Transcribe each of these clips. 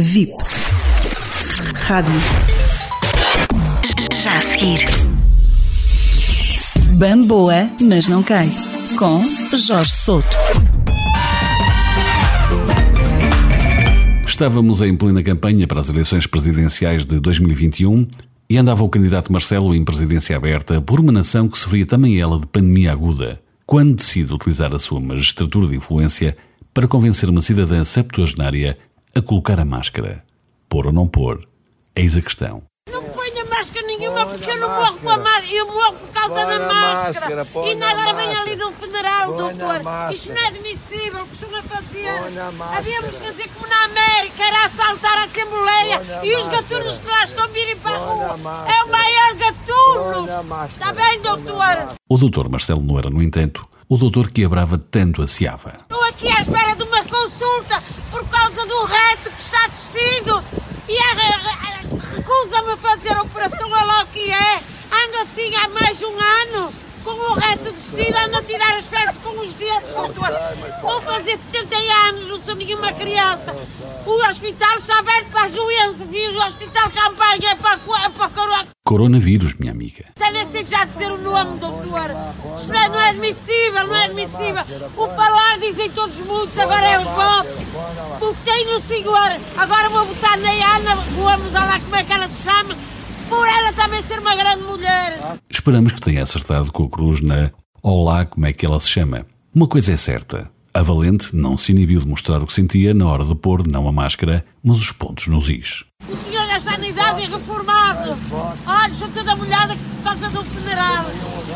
VIP. Rádio. Já a seguir. Bamboa, mas não cai. Com Jorge Souto. Estávamos em plena campanha para as eleições presidenciais de 2021 e andava o candidato Marcelo em presidência aberta por uma nação que sofria também ela de pandemia aguda, quando decide utilizar a sua magistratura de influência para convencer uma cidadã septuagenária a colocar a máscara. Pôr ou não pôr? Eis a questão. Não ponha máscara nenhuma porque eu não morro com a máscara, eu morro por causa Põe da máscara. e ainda agora vem ali de um federal, Põe doutor. Isto não é admissível, o que estão a fazer. A. Havíamos de fazer como na América, era assaltar a Assembleia a e os gatunos que lá estão virem para a rua. É o maior gatuno. Está bem, doutor? O doutor Marcelo não era, no entanto, o doutor que a Brava tanto ansiava. Estou aqui à espera de uma consulta por causa do reto que está descido e a- a- a- recusa-me a fazer a operação, olha lá o que é. Ando assim há mais de um ano, com o reto descido, ando a tirar as fezes com os dedos, doutor. Vou fazer 70 anos, não sou nenhuma criança. O hospital está aberto para as doenças e o hospital campanha é para, é para coroa. Coronavírus, minha amiga. Está nem sei já dizer o nome, doutor. Isto não é, não é admissível, não é admissível. O falar dizem todos muitos, agora é os votos. Votei no senhor, agora vou votar na Ana olha lá como é que ela se chama, por ela também ser uma grande mulher. Esperamos que tenha acertado com a cruz na Olá, como é que ela se chama. Uma coisa é certa. A Valente não se inibiu de mostrar o que sentia na hora de pôr não a máscara, mas os pontos nos is. O senhor da sanidade é reformado. Olha, sou toda molhada por causa do federal.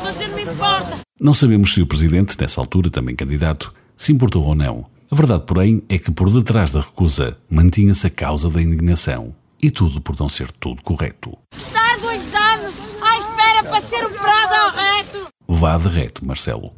Mas não me importa. Não sabemos se o presidente, nessa altura também candidato, se importou ou não. A verdade, porém, é que por detrás da recusa mantinha-se a causa da indignação. E tudo por não ser tudo correto. Estar dois anos à espera para ser operado ao reto. Vá de reto, Marcelo.